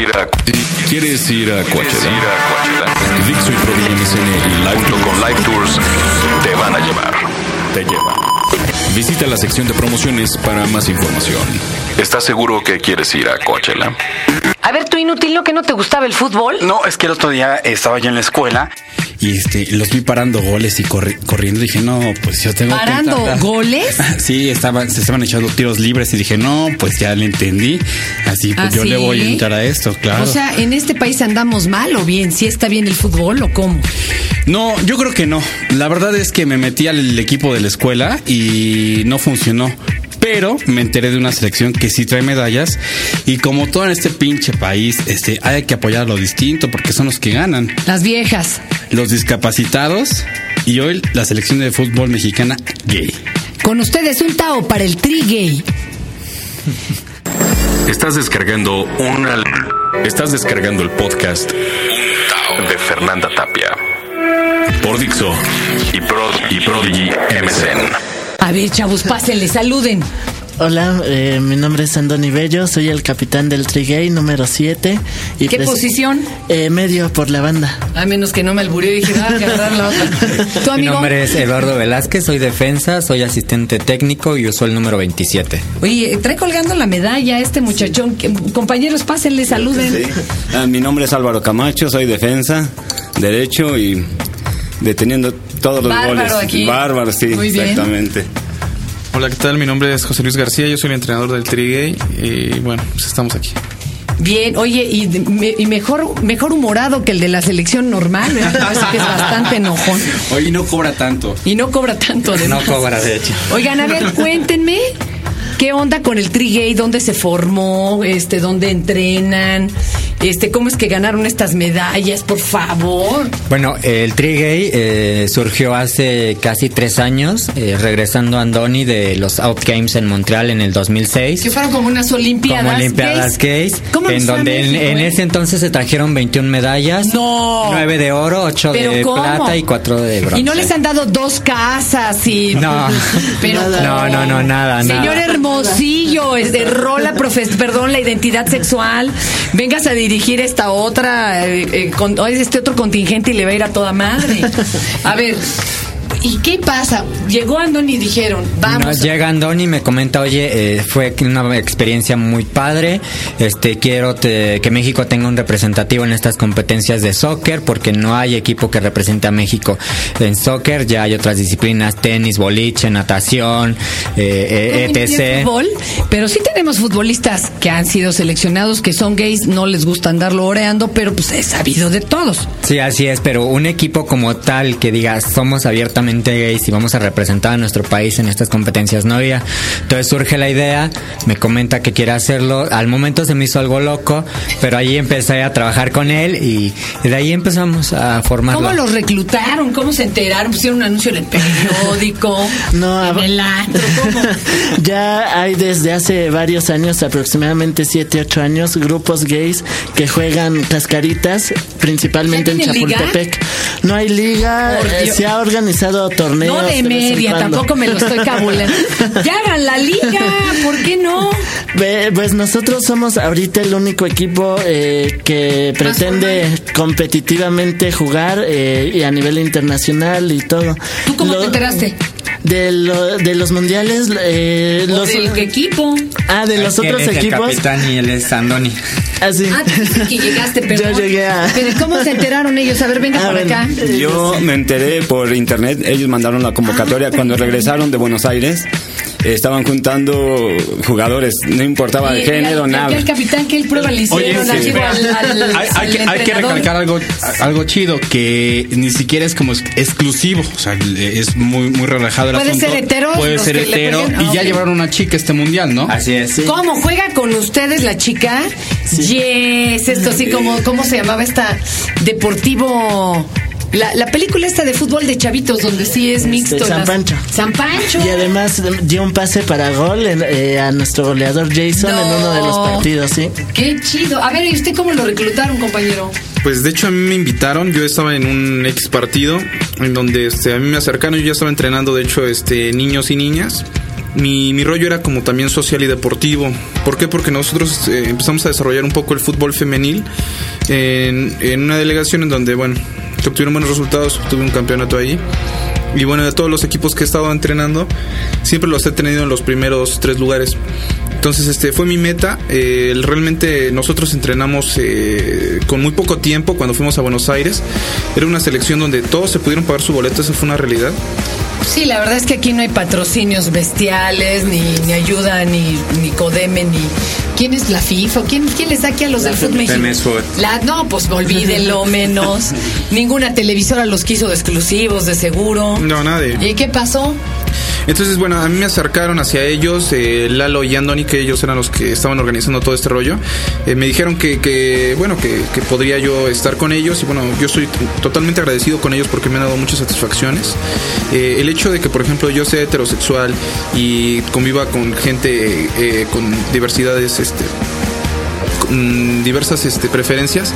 ir a ¿Quieres ir a ¿Quieres ir Coachella? Dixo y MSN y Live Junto con Live Tours te van a llevar. te llevan. Visita la sección de promociones para más información. ¿Estás seguro que quieres ir a Coachella? A ver, tú inútil, ¿no que no te gustaba el fútbol? No, es que el otro día estaba yo en la escuela Y este, los vi parando goles y corri- corriendo. Dije, no, pues yo tengo ¿Parando que. goles? Sí, estaban, se estaban echando tiros libres y dije, no, pues ya le entendí. Así pues ¿Ah, yo le sí? voy a entrar a esto, claro. O sea, ¿en este país andamos mal o bien? ¿Si está bien el fútbol o cómo? No, yo creo que no. La verdad es que me metí al equipo de la escuela y no funcionó. Pero me enteré de una selección que sí trae medallas y como todo en este pinche país, este, hay que apoyar a lo distinto porque son los que ganan. Las viejas. Los discapacitados y hoy la selección de fútbol mexicana gay. Con ustedes un Tao para el tri gay. Estás descargando una. Estás descargando el podcast De Fernanda Tapia por Dixo y, Pro, y Prodigy MSN. A ver, chavos, pásenle, saluden. Hola, eh, mi nombre es Andoni Bello, soy el capitán del Trigay número 7. y ¿Qué posición? Eh, medio por la banda. A menos que no me alburió y dije, ah, que agarrar la otra. ¿Tu Mi nombre es Eduardo Velázquez, soy defensa, soy asistente técnico y uso el número 27. Oye, trae colgando la medalla este muchachón. Que- Compañeros, pásenle, saluden. Ah, mi nombre es Álvaro Camacho, soy defensa, derecho y deteniendo todos los Bárbaro goles. aquí. Bárbaro, sí, Muy bien. exactamente. Hola, ¿qué tal? Mi nombre es José Luis García, yo soy el entrenador del Trigay y bueno, pues estamos aquí. Bien, oye, y, me- y mejor, mejor humorado que el de la selección normal. ¿verdad? Me parece que es bastante enojón. Hoy no cobra tanto. Y no cobra tanto. No además. cobra, de hecho. Oigan, a ver, cuéntenme. ¿Qué onda con el Trigay? ¿Dónde se formó? Este, ¿Dónde entrenan? Este, ¿Cómo es que ganaron estas medallas? Por favor. Bueno, el Trigay eh, surgió hace casi tres años, eh, regresando a Andoni de los Out Games en Montreal en el 2006. Que fueron como unas olimpiadas. como Olimpiadas Gays, ¿Cómo en donde en, México, en eh? ese entonces se trajeron 21 medallas, No. 9 de oro, 8 ¿Pero de cómo? plata y 4 de bronce. Y no les han dado dos casas y. No. Pero No, no, no, nada, Señor nada. Hermosillo, es de rola, profes, perdón, la identidad sexual. Vengas a dirigir esta otra, eh, eh, con, este otro contingente y le va a ir a toda madre. A ver. ¿Y qué pasa? Llegó Andoni y dijeron, vamos. Nos llega Andoni y me comenta, oye, eh, fue una experiencia muy padre, este quiero te- que México tenga un representativo en estas competencias de soccer, porque no hay equipo que represente a México en soccer, ya hay otras disciplinas, tenis, boliche, natación, eh, eh, Ni el etc. fútbol, pero sí tenemos futbolistas que han sido seleccionados, que son gays, no les gusta andarlo oreando, pero pues es sabido de todos. Sí, así es, pero un equipo como tal que diga somos abiertamente gays y vamos a representar a nuestro país en estas competencias no había. Entonces surge la idea, me comenta que quiere hacerlo. Al momento se me hizo algo loco, pero ahí empecé a trabajar con él y, y de ahí empezamos a formarlo. ¿Cómo los reclutaron? ¿Cómo se enteraron? ¿Pusieron un anuncio en el periódico? No, en a- el antro, ¿cómo? Ya hay desde hace varios años, aproximadamente 7, 8 años, grupos gays que juegan cascaritas, principalmente en ¿Ya tienen liga? Chapultepec. No hay liga, eh, se ha organizado torneos. No de media, tampoco me lo estoy cabulando. Ya hagan la liga, ¿por qué no? Ve- Pues nosotros somos ahorita el único equipo eh, que pretende competitivamente jugar eh, y a nivel internacional y todo. ¿Tú cómo Lo- te enteraste? De, lo- de los mundiales, eh, ¿O los, del equipo? ah, de los otros es el equipos. capitán y él es Andoni. Así. Ah, tú dices que llegaste, pero. Yo llegué a- Pero ¿cómo se enteraron ellos? A ver, venga Ah, bueno. acá. Yo me enteré por internet, ellos mandaron la convocatoria cuando regresaron de Buenos Aires. Estaban juntando jugadores, no importaba y género, nada. el capitán que el prueba le Oye, hicieron sí, al, al- hay, hay al que, hay que recalcar algo, algo chido, que ni siquiera es como exclusivo, o sea, es muy, muy relajado el Puede asunto. ser hetero, Puede ser hetero, y ah, ya llevaron una chica a este mundial, ¿no? Así es. ¿Cómo juega con ustedes la chica? Yes, esto así como, ¿cómo se llamaba esta? Deportivo. La, la película esta de fútbol de chavitos, donde sí es mixto. San las- Pancho. San Pancho. Y además dio un pase para gol en- eh, a nuestro goleador Jason No. en uno de los partidos, ¿sí? Qué chido. A ver, ¿y usted cómo lo reclutaron, compañero? Pues de hecho a mí me invitaron, yo estaba en un ex partido en donde este, a mí me acercaron, yo ya estaba entrenando de hecho este niños y niñas mi, mi rollo era como también social y deportivo. ¿Por qué? Porque nosotros eh, empezamos a desarrollar un poco el fútbol femenil en, en una delegación en donde, bueno, se obtuvieron buenos resultados, tuve un campeonato ahí. Y bueno, de todos los equipos que he estado entrenando, siempre los he tenido en los primeros tres lugares. Entonces, este fue mi meta. Eh, realmente nosotros entrenamos eh, con muy poco tiempo cuando fuimos a Buenos Aires. Era una selección donde todos se pudieron pagar su boleto, eso fue una realidad. Sí, la verdad es que aquí no hay patrocinios bestiales, ni, ni ayuda, ni, ni Codeme, ni. ¿Quién es la FIFA? ¿Quién, quién les da aquí a los del fútbol mexicano? La, no, pues olvídenlo menos. Ninguna televisora los quiso de exclusivos, de seguro. No, nadie. ¿Y qué pasó? Entonces, bueno, a mí me acercaron hacia ellos, eh, Lalo y Andoni, que ellos eran los que estaban organizando todo este rollo. Eh, me dijeron que, bueno, que, podría yo estar con ellos y bueno, yo estoy totalmente agradecido con ellos porque me han dado muchas satisfacciones. Eh, el hecho de que, por ejemplo, yo sea heterosexual y conviva con gente eh, con diversidades, este, con diversas este, preferencias,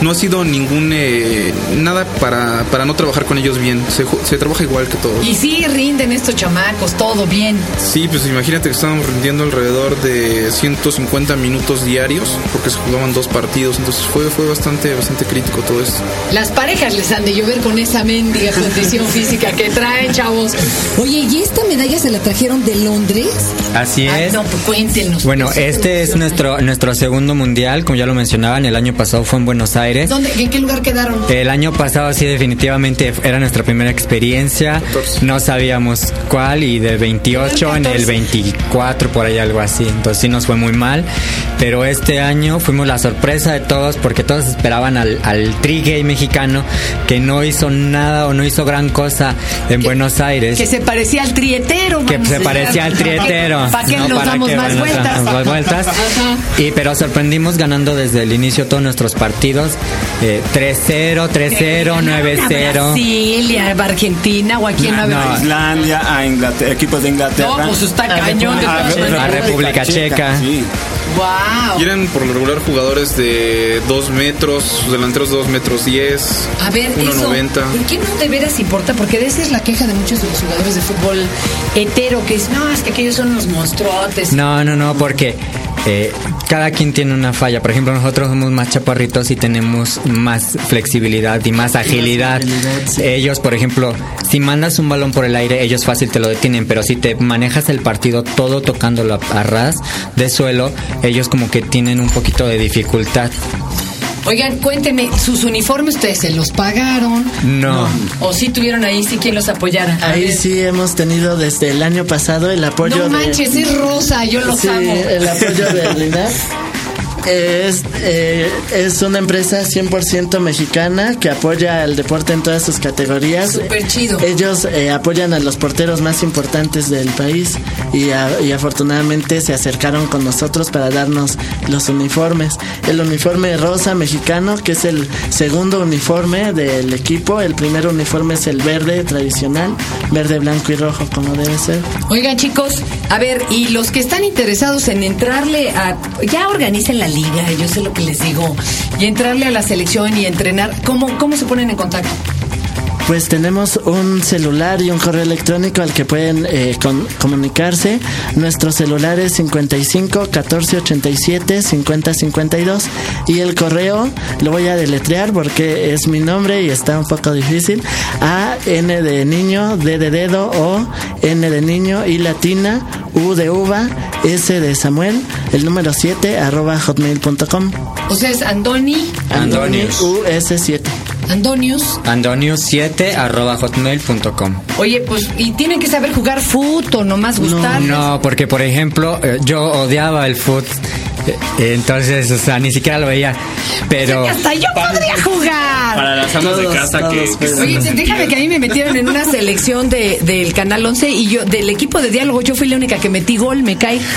no ha sido ningún eh, nada para, para no trabajar con ellos bien. Se, se trabaja igual que todos. Y sí, rinden estos chamacos, todo bien. Sí, pues imagínate que estábamos rindiendo alrededor de 150 minutos diarios porque se jugaban dos partidos, entonces fue fue bastante bastante crítico todo esto. Las parejas les han de llover con esa mendiga condición física que traen, chavos. Oye, ¿y esta medalla se la trajeron de Londres? Así es. no, pues cuéntenos. Bueno, este es nuestro nuestro segundo mundial, como ya lo mencionaban, el año pasado fue en Buenos Aires. ¿Dónde, ¿En qué lugar quedaron? El año pasado sí definitivamente era nuestra primera experiencia, no sabíamos cuál y del 28 en el 24 por ahí algo así, entonces sí nos fue muy mal, pero este año fuimos la sorpresa de todos porque todos esperaban al, al tri gay mexicano que no hizo nada o no hizo gran cosa en Buenos Aires. Que se parecía al trietero. que se parecía al trietero. ¿Para qué ¿no? nos Para damos que, más bueno, vueltas? más vueltas. Y pero sorprendimos ganando desde el inicio todos nuestros partidos. eh, 3-0, 3-0, 9-0. Brasil, y a Argentina o aquí en No, Nueva no. Islandia, a Inglaterra, equipos de Inglaterra. No, pues está cañón. de a, maneras. a República Checa. Sí. Wow. Eran por lo regular jugadores de 2 metros, sus delanteros 2 metros 10, A ver, eso, 1.90. ¿por qué no de veras importa? Porque de esa es la queja de muchos de los jugadores de fútbol hetero, que es, no, es que aquellos son unos monstruotes. No, no, no, porque eh, cada quien tiene una falla. Por ejemplo, nosotros somos más chaparritos y tenemos más flexibilidad y más agilidad. sí. Ellos, por ejemplo, si mandas un balón por el aire, ellos fácil te lo detienen, pero si te manejas el partido todo tocándolo a ras de suelo, ellos como que tienen un poquito de dificultad. Oigan, cuénteme, ¿sus uniformes ustedes se los pagaron? No. ¿O sí tuvieron ahí sí quien los apoyara? A Ahí ver. sí hemos tenido desde el año pasado el apoyo No de... manches, es rosa, yo los Sí, amo. el apoyo de. Es, eh, es una empresa 100% mexicana que apoya al deporte en todas sus categorías. Súper chido. Ellos eh, apoyan a los porteros más importantes del país y, a- y afortunadamente se acercaron con nosotros para darnos los uniformes. El uniforme rosa mexicano, que es el segundo uniforme del equipo. El primer uniforme es el verde tradicional, verde, blanco y rojo como debe ser. Oigan, chicos, a ver, y los que están interesados en entrarle a. Ya organicen la liga, yo sé lo que les digo. Y entrarle a la selección y entrenar, ¿cómo, cómo se ponen en contacto? Pues tenemos un celular y un correo electrónico al que pueden eh, con- comunicarse. Nuestro celular es 55 14 87 50 52 y el correo lo voy a deletrear porque es mi nombre y está un poco difícil. A N de niño, D de dedo, O N de niño y latina, U de uva, S de Samuel, el número 7 arroba hotmail.com. O sea, es Andoni, Andonius. US7. Andonius. Andonius7 arroba hotmail.com. Oye, pues, y tienen que saber jugar fútbol, o nomás gustar. No, porque por ejemplo, eh, yo odiaba el foot. Eh, Entonces, o sea, ni siquiera lo veía. Pero. Hasta yo podría jugar. Para las amas de casa que, todos, que. Oye, déjame que a mí me metieron en una selección de, del Canal 11 y yo, del equipo de diálogo, yo fui la única que metí gol, me cae.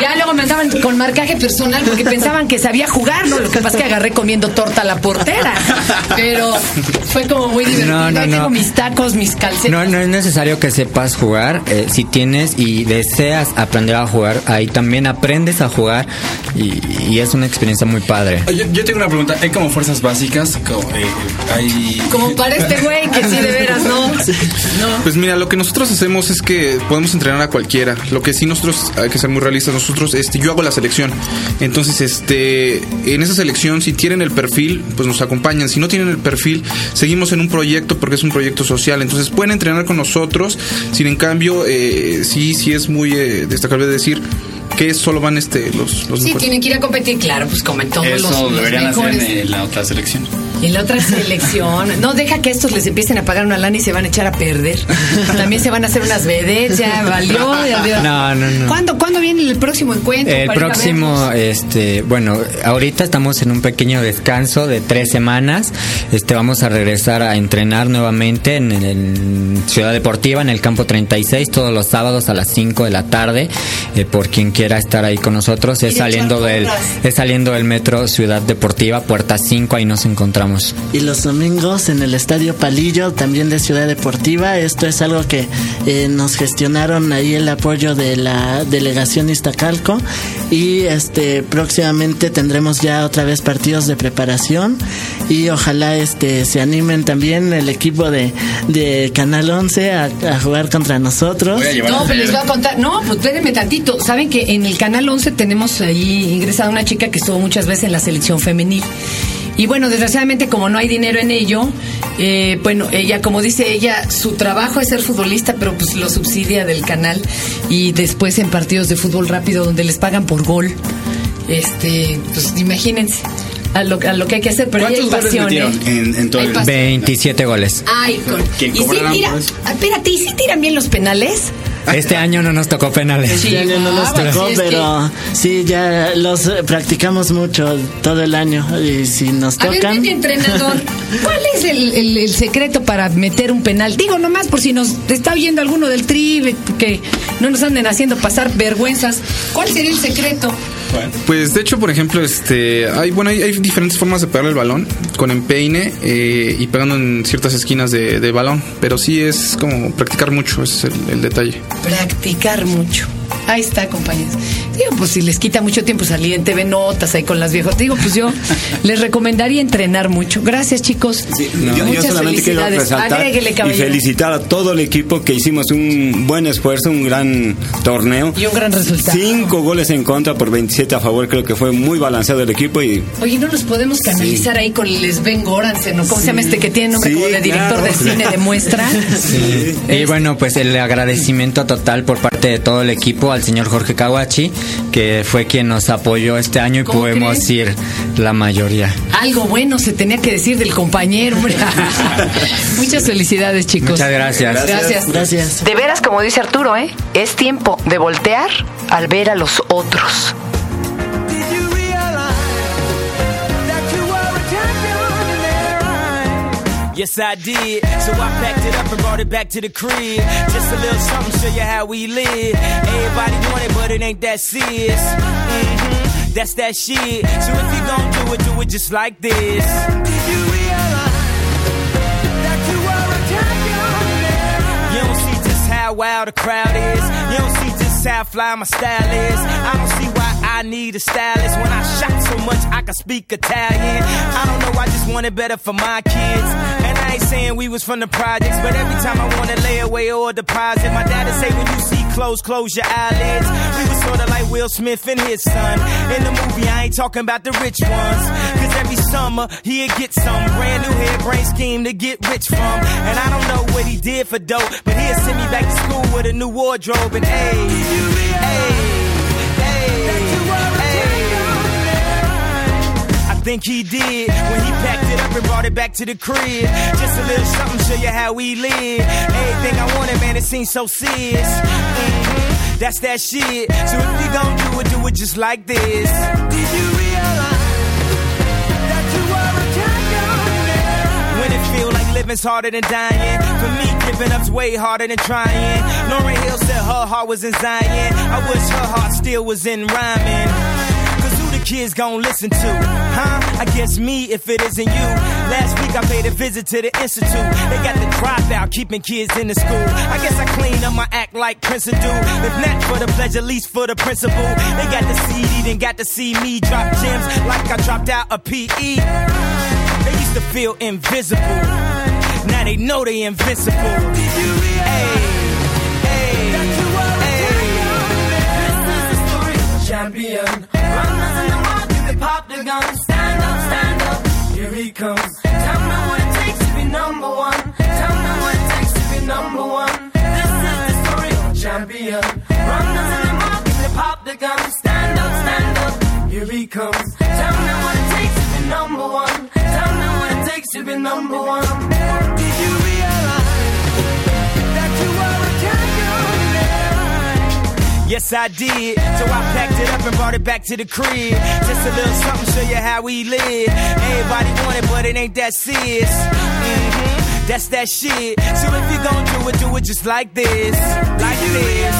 Ya luego me andaban con marcaje personal porque pensaban que sabía jugar, ¿no? Lo que pasa es que agarré comiendo torta a la portera. Pero fue como muy divertido. No, no, Ahí tengo no. mis tacos, mis calcetas. No, no es necesario que sepas jugar. eh, si tienes y deseas aprender a jugar, ahí también aprendes a jugar y, y es una experiencia muy padre. Yo, yo tengo una pregunta. ¿Hay como fuerzas básicas? Como, eh, hay... Como para este güey que sí de veras, ¿no? No. Pues mira, lo que nosotros hacemos es que podemos entrenar a cualquiera. Lo que sí nosotros hay que ser muy realistas. Nosotros, este, yo hago la selección. Entonces, este, en esa selección, si tienen el perfil, pues nos acompañan. Si no tienen el perfil, seguimos en un proyecto porque es un proyecto social. Entonces pueden entrenar con nosotros. Sin en cambio, eh, sí, sí es muy eh, destacable decir que solo van este los, los Sí, mejores. tienen que ir a competir, claro, pues como en todos Eso los, los deberían hacer en la otra selección. Y en la otra selección. No, deja que estos les empiecen a pagar una lana y se van a echar a perder. También se van a hacer unas vedettes, ya valió. ya. No, no, no. ¿Cuándo, ¿Cuándo viene el próximo encuentro? El próximo, este, bueno, ahorita estamos en un pequeño descanso de tres semanas. Este, vamos a regresar a entrenar nuevamente en, el Ciudad Deportiva, en el campo 36, todos los sábados a las 5 de la tarde. Eh, por quien quiera estar ahí con nosotros, es saliendo del, es saliendo del metro Ciudad Deportiva, puerta 5, ahí nos encontramos. Y los domingos en el Estadio Palillo, también de Ciudad Deportiva. Esto es algo que eh, nos gestionaron ahí el apoyo de la delegación Iztacalco. Y este próximamente tendremos ya otra vez partidos de preparación. Y ojalá este se animen también el equipo de, de Canal 11 a, a jugar contra nosotros. No, pues les voy a contar. No, pues espérenme tantito. Saben que en el canal 11 tenemos ahí ingresada una chica que estuvo muchas veces en la selección femenil. Y bueno, desgraciadamente como no hay dinero en ello, eh, bueno, ella, como dice ella, su trabajo es ser futbolista, pero pues lo subsidia del canal y después en partidos de fútbol rápido donde les pagan por gol. Este, pues imagínense a lo, a lo que hay que hacer, pero hay ¿Cuántos goles pasión, ¿eh? metieron en, en todo Hay el... pasión. 27 goles. Ay, con... ¿Quién y sí, mira, espérate, ¿y si tiran bien los penales? Este año no nos tocó penales. Este año no nos Chihuahua, tocó, sí, es que- pero sí, ya los practicamos mucho todo el año. Y si nos A ver, tocan. entrenador, ¿cuál es el, el- el secreto para meter un penal? Digo nomás por si nos está oyendo alguno del tri, que no nos anden haciendo pasar vergüenzas. ¿Cuál sería el secreto? Pues de hecho, por ejemplo, este, hay bueno, hay, hay diferentes formas de pegar el balón con empeine eh, y pegando en ciertas esquinas de, balón, pero sí es como practicar mucho, es el detalle. Practicar mucho. Ahí está, compañeros. Digo, pues si les quita mucho tiempo salir en TV Notas ahí con las viejas. Digo, pues yo les recomendaría entrenar mucho. Gracias, chicos. Yo, yo Muchas solamente quiero resaltar y felicitar a todo el equipo que hicimos un buen esfuerzo, un gran torneo. Y un gran resultado. Cinco goles en contra por 27 a favor, creo que fue muy balanceado el equipo y Oye, ¿no nos podemos canalizar ahí con el Sven Goransen, ¿no? ¿Cómo se llama este que tiene nombre Sí, como de director claro. de cine de muestra? Y bueno, pues el agradecimiento total por parte de todo el equipo al señor Jorge Kawachi, que fue quien nos apoyó este año y ¿Cómo podemos crees? ir la mayoría. Algo bueno se tenía que decir del compañero. Muchas felicidades, chicos. Muchas gracias. Gracias. Gracias. De veras, como dice Arturo, ¿eh? Es tiempo de voltear al ver a los otros. Yes, I did. So I packed it up and brought it back to the crib. Just a little something, show you how we live. Everybody want it, but it ain't that serious. hmm That's that shit. So if you gon' do it, do it just like this. Did you realize that you are a champion? You don't see just how wild the crowd is. You don't see just how fly my style is. I don't see why I need a stylist when I shot so much I can speak Italian. I don't know, I just want it better for my kids. I ain't saying we was from the projects, but every time I wanna lay away or deposit, my dad'd say when you see clothes, close your eyelids. We was sorta like Will Smith and his son. In the movie, I ain't talking about the rich ones. Cause every summer, he'd get some brand new hairbrain scheme to get rich from. And I don't know what he did for dope, but he'll send me back to school with a new wardrobe and hey, think he did when he packed it up and brought it back to the crib. Just a little something, show you how we live. Everything I wanted, man, it seems so serious. Mhm, That's that shit. So if you gon' do it, do it just like this. Did you realize that you are a champion? When it feel like living's harder than dying. For me, giving up's way harder than trying. Lauren Hill said her heart was in Zion. I wish her heart still was in rhyming. Cause who the kids gon' listen to? Huh? I guess me if it isn't you. Last week I paid a visit to the institute. They got the dropout, keeping kids in the school. I guess I clean up my act like Prince do. If not for the pleasure, least for the principle. They got the CD, then got to see me drop gems like I dropped out a PE. They used to feel invisible. Now they know they invincible. Hey, hey, hey. champion. Gun. Stand up, stand up, here he comes. Tell me what it takes to be number one. Tell me what it takes to be number one. This is the story of a champion. Runners in the market, they pop the gun. Stand up, stand up, here he comes. Tell me what it takes to be number one. Tell me what it takes to be number one. Yes, I did. So I packed it up and brought it back to the crib. Just a little something, to show you how we live. Everybody want it, but it ain't that serious. hmm That's that shit. So if you gon' do it, do it just like this. Like this.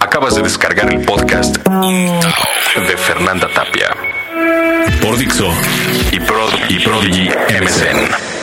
Acabas de descargar el podcast de Fernanda Tapia Por Dixo y, Prod y Prodigy MSN.